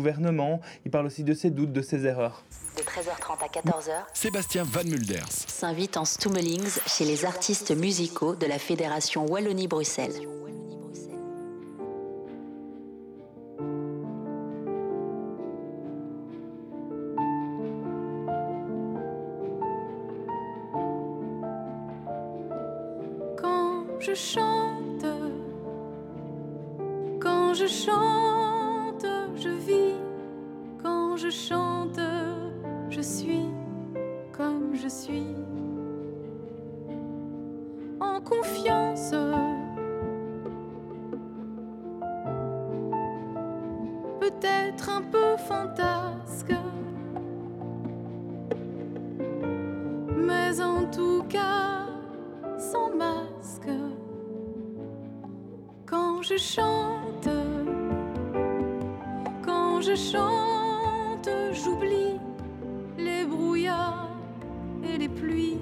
gouvernement, il parle aussi de ses doutes, de ses erreurs. De 13h30 à 14h, Sébastien Van Mulders. s'invite en Stummelings chez les artistes musicaux de la Fédération Wallonie-Bruxelles. Quand je chante, quand je chante, j'oublie les brouillards et les pluies.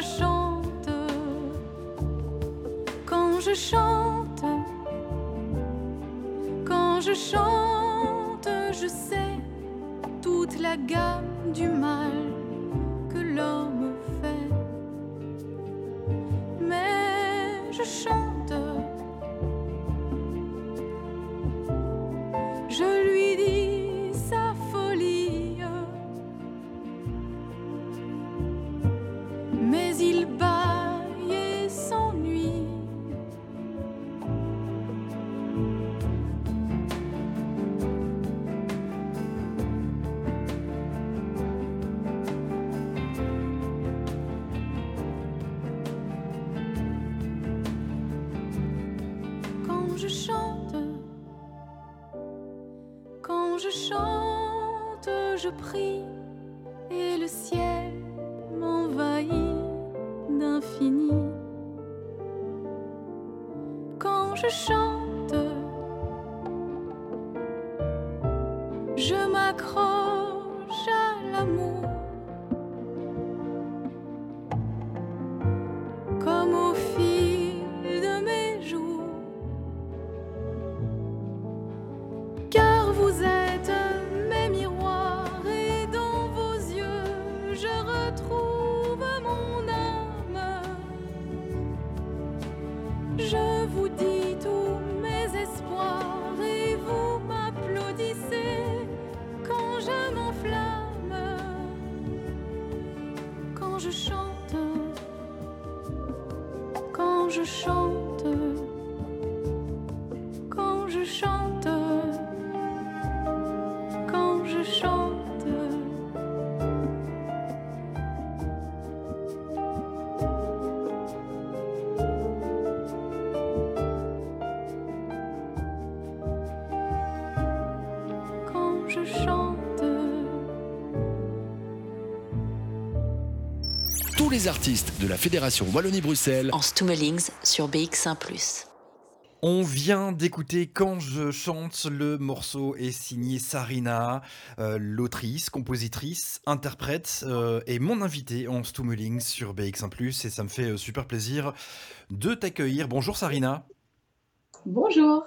Chante, quand je chante, quand je chante, je sais toute la gamme du mal que l'homme je prie et le ciel m'envahit d'infini. Quand je chante, les artistes de la Fédération Wallonie-Bruxelles En Stummelings sur BX1+. On vient d'écouter Quand je chante, le morceau est signé Sarina, euh, l'autrice, compositrice, interprète euh, et mon invité en Stummeling sur BX1+, et ça me fait euh, super plaisir de t'accueillir. Bonjour Sarina. Bonjour.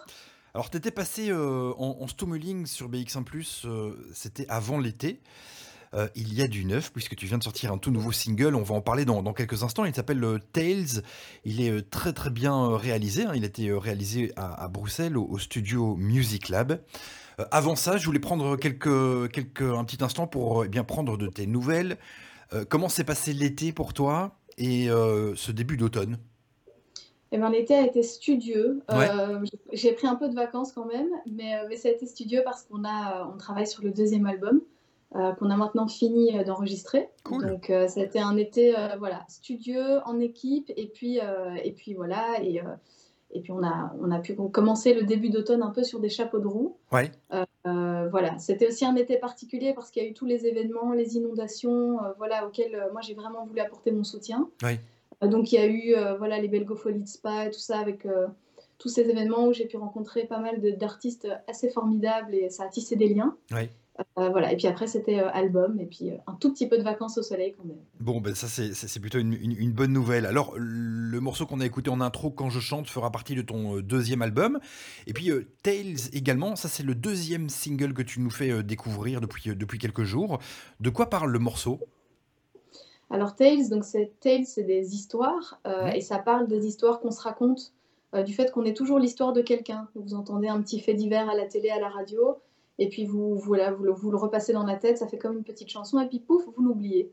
Alors t'étais passé euh, en, en Stummeling sur BX1+, euh, c'était avant l'été. Euh, il y a du neuf, puisque tu viens de sortir un tout nouveau single, on va en parler dans, dans quelques instants, il s'appelle euh, Tales, il est euh, très très bien réalisé, hein. il a été réalisé à, à Bruxelles au, au studio Music Lab. Euh, avant ça, je voulais prendre quelques, quelques, un petit instant pour eh bien prendre de tes nouvelles. Euh, comment s'est passé l'été pour toi et ce début d'automne? Eh ben, l'été a été studieux. Ouais. Euh, j'ai- pris un peu de vacances quand même, mais, mais ça a été studieux parce qu'on a, on travaille sur le deuxième album qu'on a maintenant fini euh, d'enregistrer. Cool. Donc euh, ça a été un été euh, voilà studieux en équipe et puis euh, et puis voilà et euh, et puis on a on a pu commencer le début d'automne un peu sur des chapeaux de roue. Ouais. Euh, voilà, c'était aussi un été particulier parce qu'il y a eu tous les événements, les inondations, euh, voilà, auxquels euh, moi j'ai vraiment voulu apporter mon soutien. Ouais. Euh, donc il y a eu euh, voilà les Belgofolies de Spa et tout ça avec euh, tous ces événements où j'ai pu rencontrer pas mal d'artistes assez formidables et ça a tissé des liens. Ouais. Euh, voilà, et puis après c'était euh, album et puis euh, un tout petit peu de vacances au soleil quand même. Bon, ben ça c'est- plutôt une, une- une bonne nouvelle. Alors, le morceau qu'on a écouté en intro, Quand je chante, fera partie de ton deuxième album. Et puis, Tales également, ça c'est le deuxième single que tu nous fais découvrir depuis, depuis quelques jours. De quoi parle le morceau? Alors Tales, donc c'est Tales, c'est des histoires et ça parle des histoires qu'on se raconte, du fait qu'on est toujours l'histoire de quelqu'un. Vous entendez un petit fait divers à la télé, à la radio, et puis vous, vous, le, repassez dans la tête, ça fait comme une petite chanson, et puis pouf, vous l'oubliez.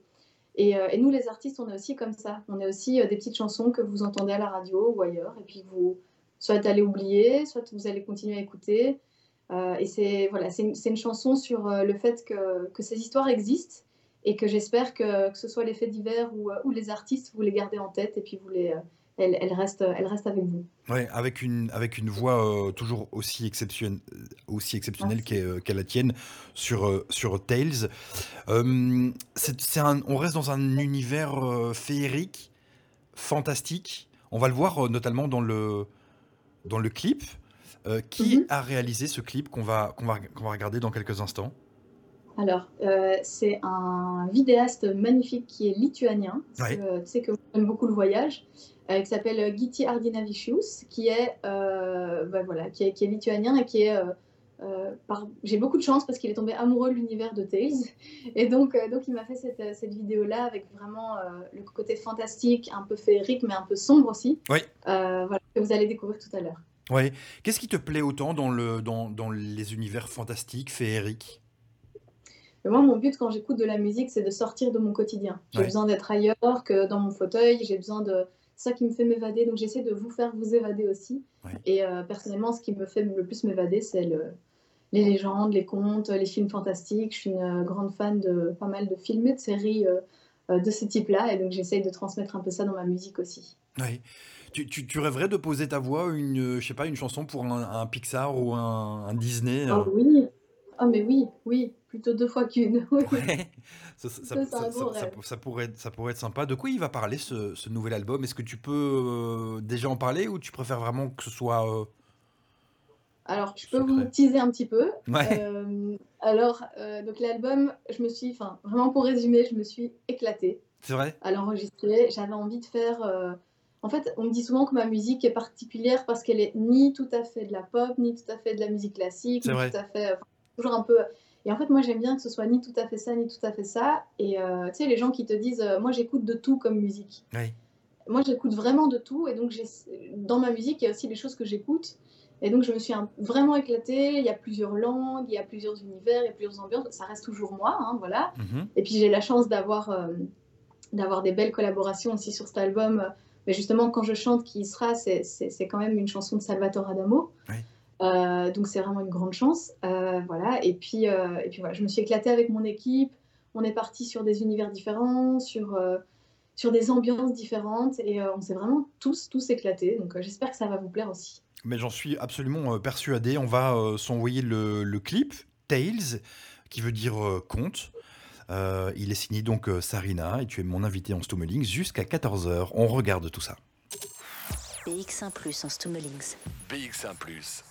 Et, euh, nous, les artistes, on est aussi comme ça. On est aussi euh, des petites chansons que vous entendez à la radio ou ailleurs, et puis vous soit allez oublier, soit vous allez continuer à écouter. Euh, et c'est voilà, une, chanson sur le fait que, ces histoires existent et que j'espère que, ce soit les faits divers ou les artistes, vous les gardez en tête et puis vous les, elles restent, elles restent avec vous. Ouais, avec une, avec une voix euh, toujours aussi, exceptionnelle aussi exceptionnelle qu'est euh, la tienne sur, euh, sur Tales. Euh, un- on reste dans un univers euh, féerique, fantastique. On va le voir notamment dans le, dans le clip. Qui Mhm. a réalisé ce clip qu'on va, qu'on va, qu'on va regarder dans quelques instants? Alors, euh, c'est un vidéaste magnifique qui est lituanien, Ouais. que, tu sais que j'aime beaucoup le voyage, qui s'appelle Giti Ardinavičius, qui est, euh, bah voilà, qui est, qui est lituanien et qui est... euh, euh, par- J'ai beaucoup de chance parce qu'il est tombé amoureux de l'univers de Tales. Et donc, euh, donc il m'a fait cette, cette vidéo-là avec vraiment euh, le côté fantastique, un peu féerique, mais un peu sombre aussi. Oui. Euh, voilà, que vous allez découvrir tout à l'heure. Ouais. Qu'est-ce qui te plaît autant dans, le, dans, dans les univers fantastiques, féeriques? Moi, mon but quand j'écoute de la musique, c'est de sortir de mon quotidien. J'ai Ouais. besoin d'être ailleurs que dans mon fauteuil. J'ai besoin de ça qui me fait m'évader. Donc j'essaie de vous faire vous évader aussi. Ouais. Et euh, personnellement, ce qui me fait le plus m'évader, c'est le- les légendes, les contes, les films fantastiques. Je suis une euh, grande fan de pas mal de films et de séries euh, de ce type-là. Et donc j'essaye de transmettre un peu ça dans ma musique aussi. Ouais. Tu, tu, tu rêverais de poser ta voix, une, je sais pas, une chanson pour un, un Pixar ou un, un Disney euh, Oh oui. Oh mais oui, oui, plutôt deux fois qu'une. Oui. Ouais, ça, pourrait, être- ça pourrait être sympa. De quoi il va parler ce, ce nouvel album? Est-ce que tu peux euh, déjà en parler ou tu préfères vraiment que ce soit... euh, Alors, je peux vous teaser un petit peu. Ouais, Euh, alors, donc l'album, je me suis, enfin, vraiment pour résumer, je me suis éclatée c'est vrai? à l'enregistrer. J'avais envie de faire. En fait, on me dit souvent que ma musique est particulière parce qu'elle est ni tout à fait de la pop, ni tout à fait de la musique classique, ni vrai. tout à fait. enfin, toujours un peu. Et en fait, moi, j'aime bien que ce soit ni tout à fait ça, ni tout à fait ça. Et euh, tu sais, les gens qui te disent, euh, moi, j'écoute de tout comme musique. Moi, j'écoute vraiment de tout. Et donc, dans ma musique, il y a aussi des choses que j'écoute. Et donc, je me suis un- vraiment éclatée. Il y a plusieurs langues, il y a plusieurs univers, il y a plusieurs ambiances. Ça reste toujours moi, hein, voilà. Mhm. Et puis, j'ai la chance d'avoir euh, d'avoir des belles collaborations aussi sur cet album. Mais justement, quand je chante Qui y sera, c'est quand même une chanson de Salvatore Adamo. Ouais. Euh, donc, c'est vraiment une grande chance. Euh, voilà. Et puis, euh, et puis voilà, je me suis éclatée avec mon équipe. On est parti sur des univers différents, sur, euh, sur des ambiances différentes. Et euh, on s'est vraiment tous, tous éclatés. Donc, euh, j'espère que ça va vous plaire aussi. Mais j'en suis absolument euh, persuadé. On va euh, s'envoyer le, le clip, Tales, qui veut dire euh, conte. Euh, il est signé donc euh, Sarina et tu es mon invité en Stummelings jusqu'à 14h. On regarde tout ça. BX1 Plus en Stummelings. BX1 ⁇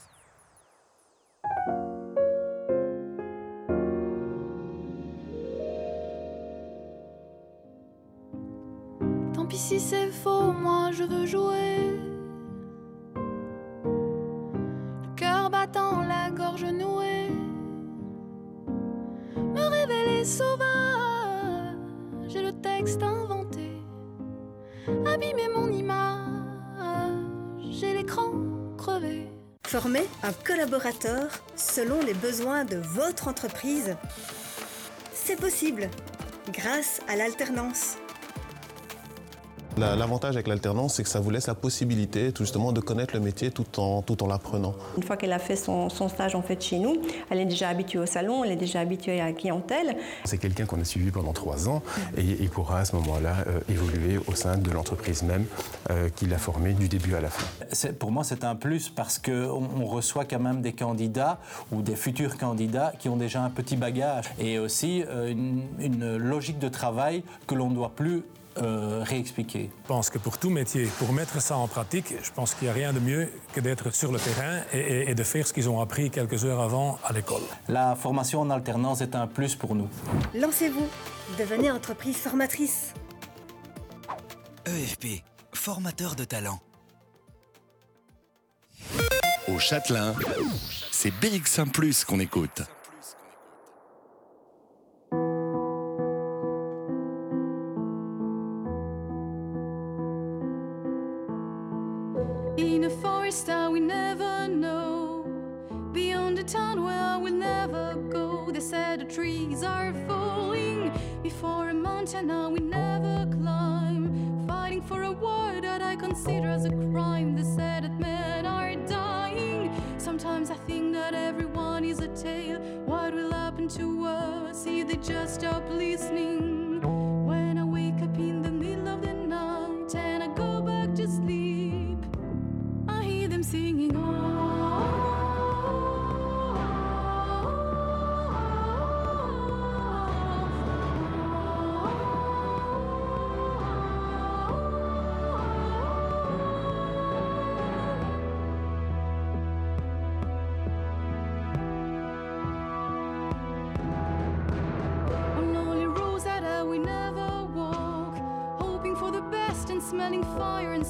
Tant pis si c'est faux, moi je veux jouer. Le cœur battant, la gorge nouée. Me révéler sauvage, j'ai le texte inventé. Abîmer mon image, j'ai l'écran crevé. Former un collaborateur selon les besoins de votre entreprise. C'est possible grâce à l'alternance. La- L'avantage avec l'alternance, c'est que ça vous laisse la possibilité tout justement de connaître le métier tout en, tout en l'apprenant. Une fois qu'elle a fait son, son stage en fait chez nous, elle est déjà habituée au salon, elle est déjà habituée à la clientèle. C'est quelqu'un qu'on a suivi pendant trois ans et il pourra à ce moment-là euh, évoluer au sein de l'entreprise même euh, qu'il a formée du début à la fin. Pour moi, c'est un plus parce qu'on on reçoit quand même des candidats ou des futurs candidats qui ont déjà un petit bagage et aussi euh, une, une logique de travail que l'on ne doit plus euh, réexpliquer. Je pense que pour tout métier, pour mettre ça en pratique, je pense qu'il n'y a rien de mieux que d'être sur le terrain et, et- et de faire ce qu'ils ont appris quelques heures avant à l'école. La formation en alternance est un plus pour nous. Lancez-vous, devenez entreprise formatrice. EFP, formateur de talent. Au Châtelain, c'est BX1 ⁇ qu'on écoute. That everyone is a tale. What will happen to us if they just stop listening?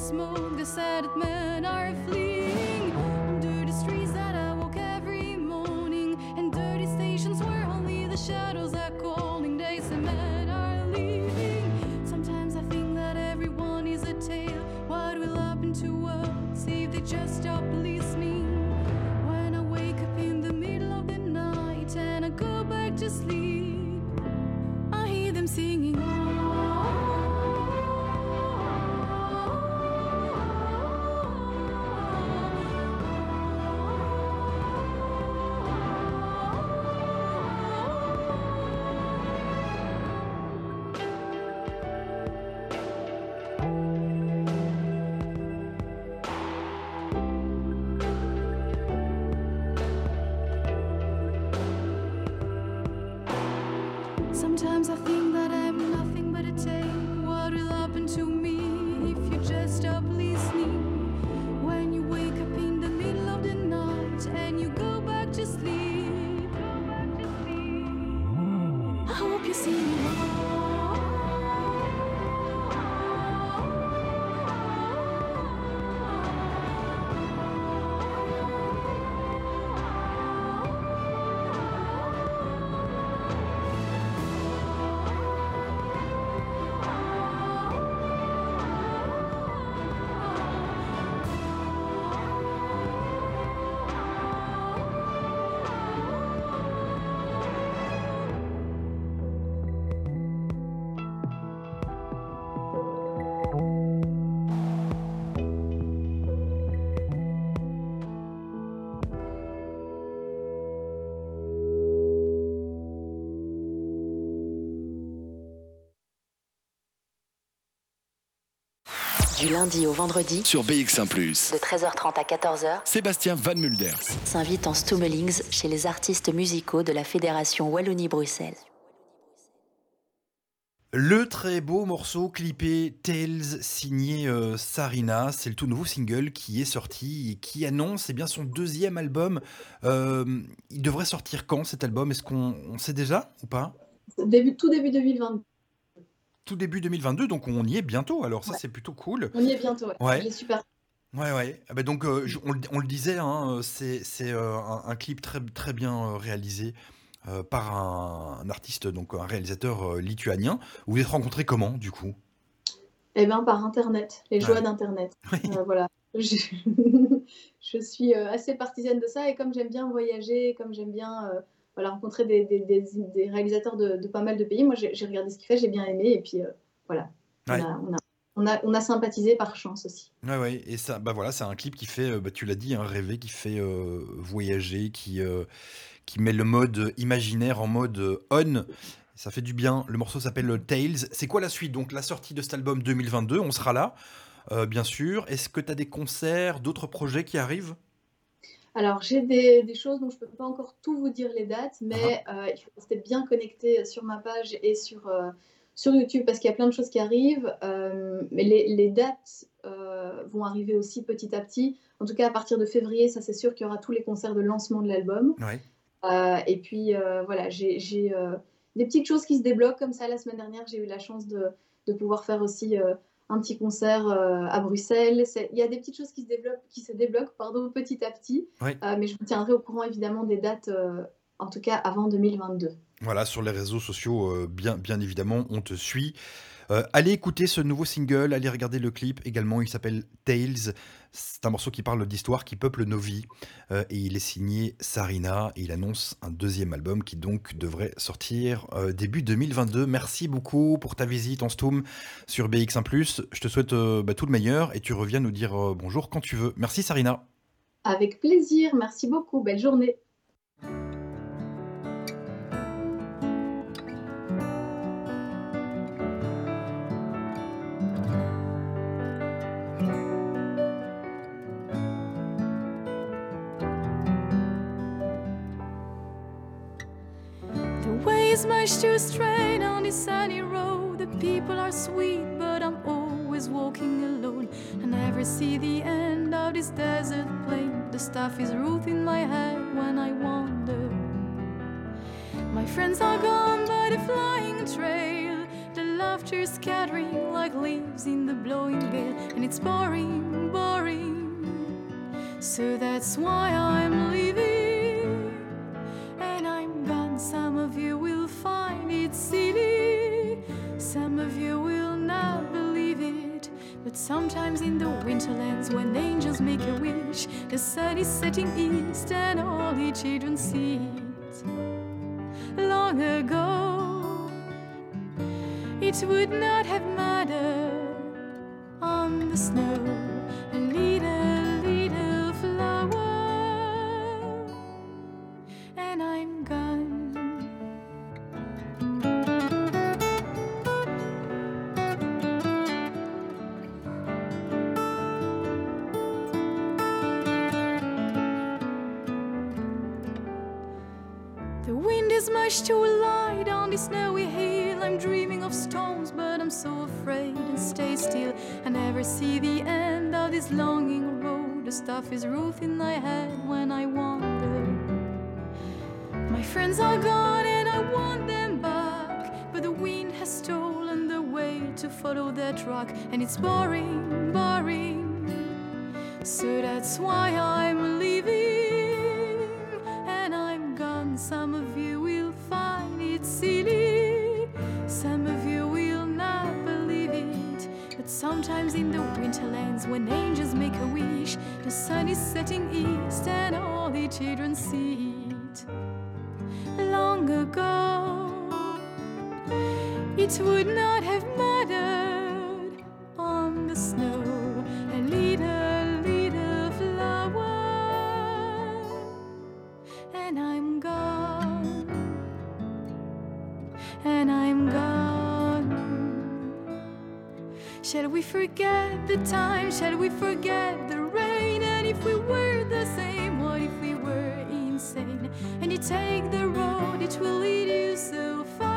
Smoke. They said that men are fleeing on dirty streets that I walk every morning, and dirty stations where only the shadows are calling. They say men are leaving. Sometimes I think that everyone is a tale. What will happen to us if they just stop listening? When I wake up in the middle of the night and I go back to sleep, desafío. Du lundi au vendredi, Sur BX1 ⁇ de 13h30 à 14h, Sébastien Van Mulders. s'invite en Stummelings chez les artistes musicaux de la Fédération Wallonie-Bruxelles. Le très beau morceau clippé Tales signé euh, Sarina, c'est le tout nouveau single qui est sorti et qui annonce eh bien, son deuxième album. Euh, il devrait sortir quand cet album? Est-ce qu'on on sait déjà ou pas? Début, tout début 2020. Tout début 2022, donc on y est bientôt. Alors ça Ouais. c'est plutôt cool. On y est bientôt. Ouais. Super. Ouais, ouais. Ah bah donc, euh, je- on, le- on le disait, hein, c'est c'est, euh, un, un clip très, très bien euh, réalisé euh, par un, un artiste, donc un réalisateur lituanien. Vous vous êtes rencontrés comment, du coup? Eh bien, par Internet, les joies Ouais. d'Internet. Voilà. Je, je suis assez partisane de ça et comme j'aime bien voyager, comme j'aime bien voilà, rencontrer des, des- des- des réalisateurs de, de pas mal de pays, moi j'ai regardé ce qu'il fait, j'ai bien aimé et puis euh, voilà. On, a, on a- on a, on a sympathisé par chance aussi. Ouais, ouais, et ça, bah voilà, c'est un clip qui fait, euh, bah, tu l'as dit, un rêver, qui fait euh, voyager, qui, euh, qui met le mode imaginaire en mode on. Ça fait du bien. Le morceau s'appelle Tales. C'est quoi la suite? Donc, la sortie de cet album 2022, on sera là, bien sûr. Est-ce que tu as des concerts, d'autres projets qui arrivent? Alors, j'ai des, des choses dont je ne peux pas encore tout vous dire les dates, mais euh, il faut rester bien connecté sur ma page et sur, euh, sur YouTube parce qu'il y a plein de choses qui arrivent. Euh, mais les, les dates vont arriver aussi petit à petit. En tout cas, à partir de février, ça c'est sûr qu'il y aura tous les concerts de lancement de l'album. Et puis voilà, j'ai des petites choses qui se débloquent comme ça. La semaine dernière, j'ai eu la chance de, de pouvoir faire aussi un petit concert euh, à Bruxelles. Il y a des petites choses qui se développent, qui se débloquent pardon, petit à petit. Euh, mais je vous tiendrai au courant évidemment des dates, euh, en tout cas avant 2022. Voilà, sur les réseaux sociaux, bien, bien évidemment, on te suit. Euh, allez écouter ce nouveau single, allez regarder le clip également, il s'appelle Tales. C'est un morceau qui parle d'histoires qui peuplent nos vies. Euh, et il est signé Sarina il annonce un deuxième album qui donc devrait sortir euh, début 2022. Merci beaucoup pour ta visite en Stoom sur BX1+. Je te souhaite bah, tout le meilleur et tu reviens nous dire bonjour quand tu veux. Merci Sarina. Avec plaisir, merci beaucoup, belle journée. Much too straight on this sunny road. The people are sweet, but I'm always walking alone. I never see the end of this desert plain. The stuff is rooted in my head when I wander. My friends are gone by the flying trail. The laughter scattering like leaves in the blowing gale, and it's boring, boring. So that's why I'm leaving some of you will not believe it. But sometimes in the winterlands, when angels make a wish, the sun is setting east and all the children see it. Long ago, it would not have mattered on the snow. Much too light on this snowy hill. I'm dreaming of storms, but I'm so afraid and stay still. I never see the end of this longing road. The stuff is rooted in my head when I wander. My friends are gone and I want them back, but the wind has stolen the way to follow their track, and it's boring, boring. So that's why I'm leaving and I'm gone. Some of you sometimes in the winterlands, when angels make a wish, the sun is setting east and all the children see it. Long ago, it would not have mattered on the snow. A little, little flower, and I'm gone, and I'm Shall we forget the time? Shall we forget the rain? And if we were the same, what if we were insane? And you take the road, it will lead you so far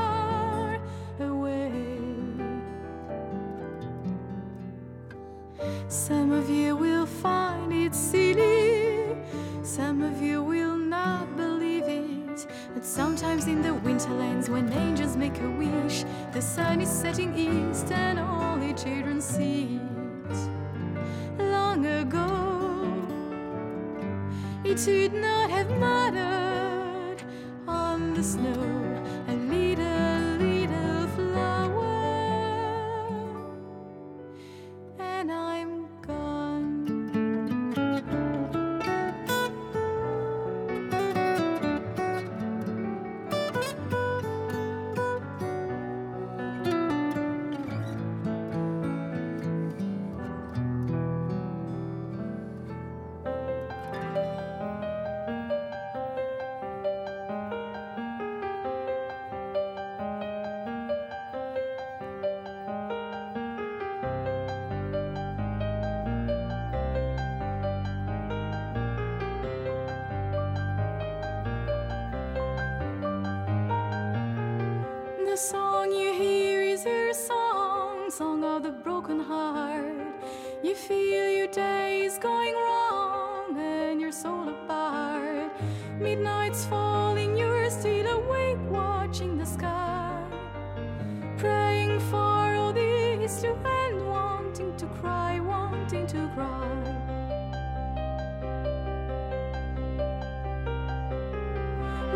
to cry, wanting to cry.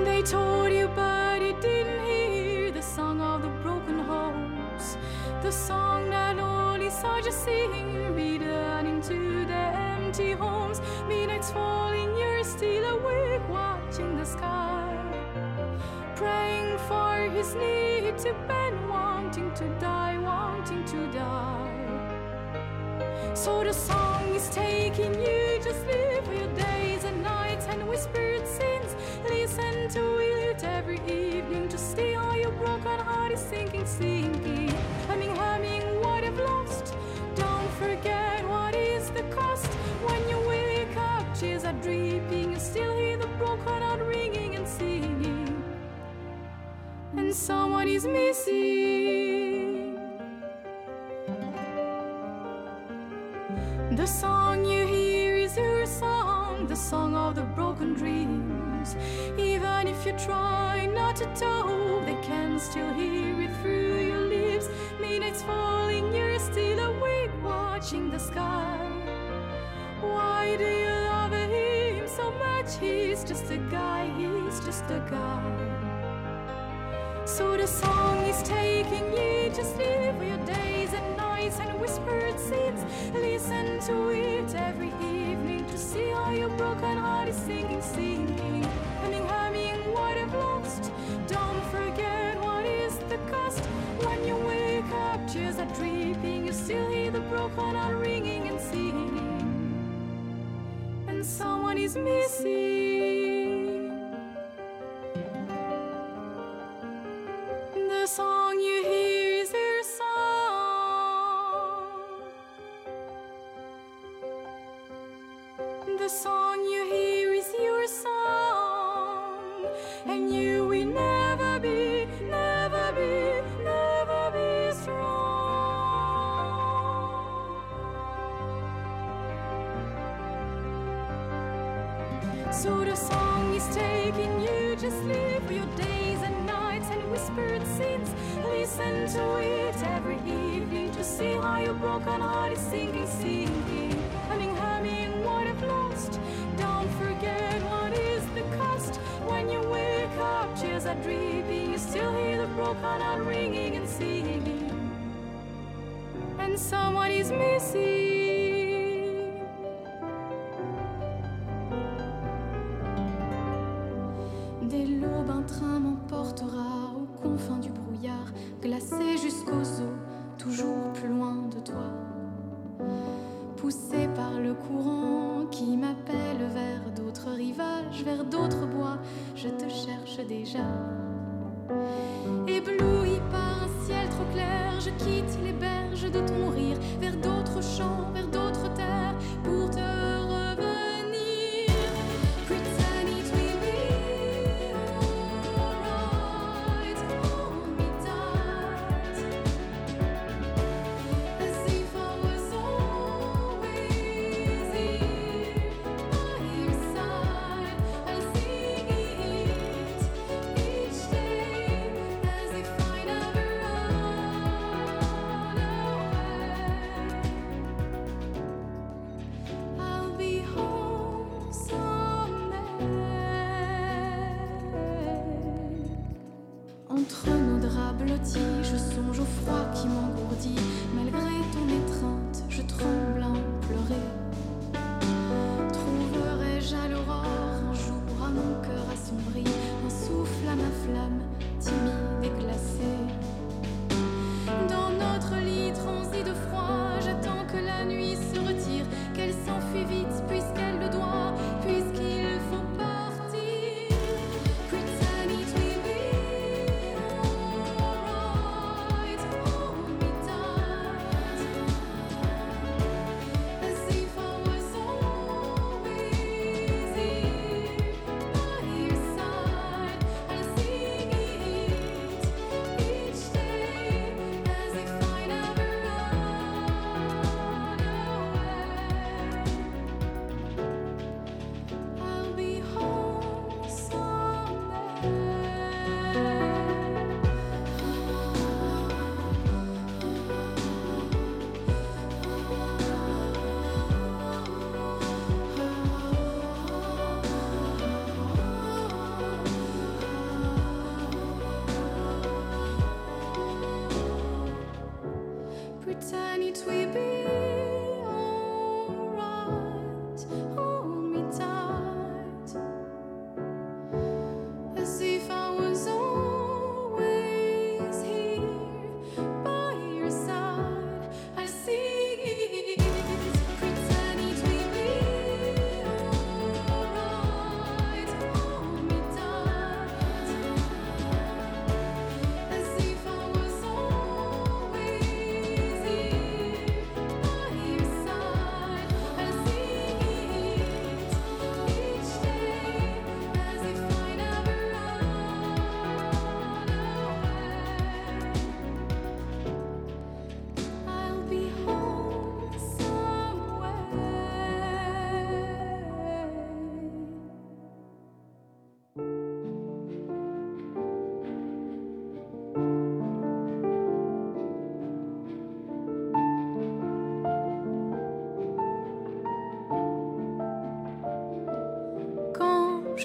They told you, but you didn't hear the song of the broken homes. The song that only you sing, returning to the empty homes. Midnight's falling, you're still awake, watching the sky. Praying for his need to bend, wanting to die, wanting to die. So the song is taking you, just live your days and nights and whispered sins. Listen to it every evening to how your broken heart is sinking, sinking. Humming, humming, what I've lost. Don't forget what is the cost. When you wake up, tears are dripping, you still hear the broken heart ringing and singing. And someone is missing. The song you hear is your song, the song of the broken dreams. Even if you try not to talk, they can still hear it through your lips. Midnight's falling, you're still awake, watching the sky. Why do you love him so much? He's just a guy, he's just a guy. So the song is taking you, just live your days and whispered scenes. Listen to it every evening to see how your broken heart is singing, singing. Humming, humming, what I've lost. Don't forget what is the cost. When you wake up, tears are dripping. You still hear the broken heart ringing and singing. And someone is missing. The song are dripping. You still hear the broken heart ringing and singing. And someone is missing. Dès l'aube, un train m'emportera aux confins du brouillard, glacé jusqu'aux os, toujours plus loin de toi. Poussé par le courant qui m'appelle vers d'autres bois, je te cherche déjà. Ébloui par un ciel trop clair, je quitte les berges de ton rire, vers d'autres champs, vers d'autres terres, pour te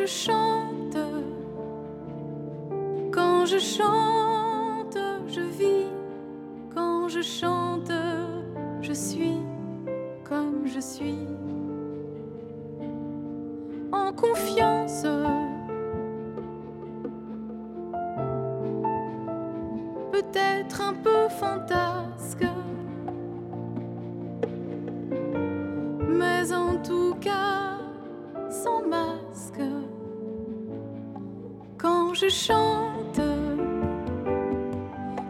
chante, quand je chante, je vis, quand je chante, je suis comme je suis. En confiance. Peut-être un peu fantasme je chante,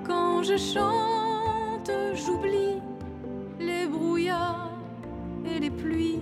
quand je chante, j'oublie les brouillards et les pluies.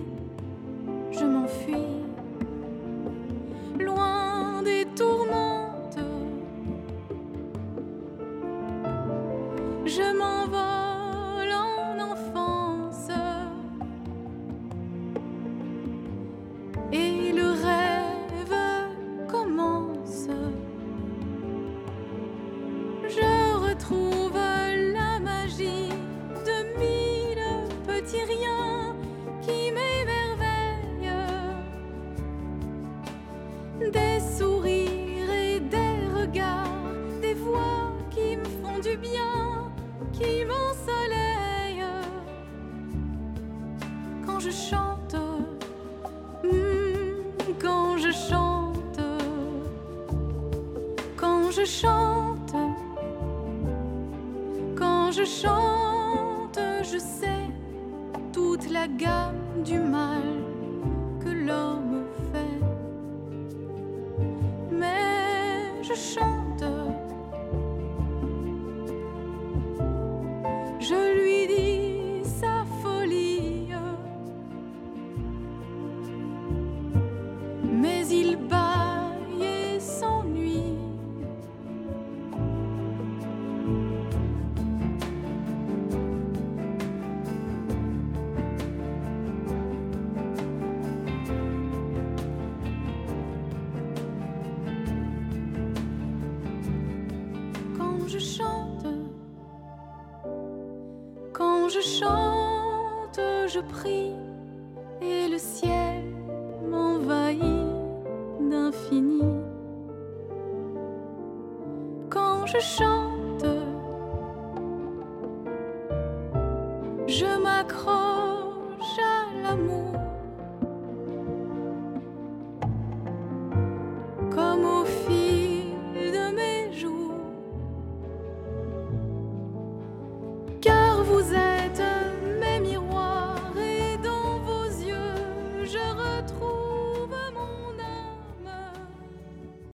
je prie et le ciel m'envahit d'infini. Quand je chante,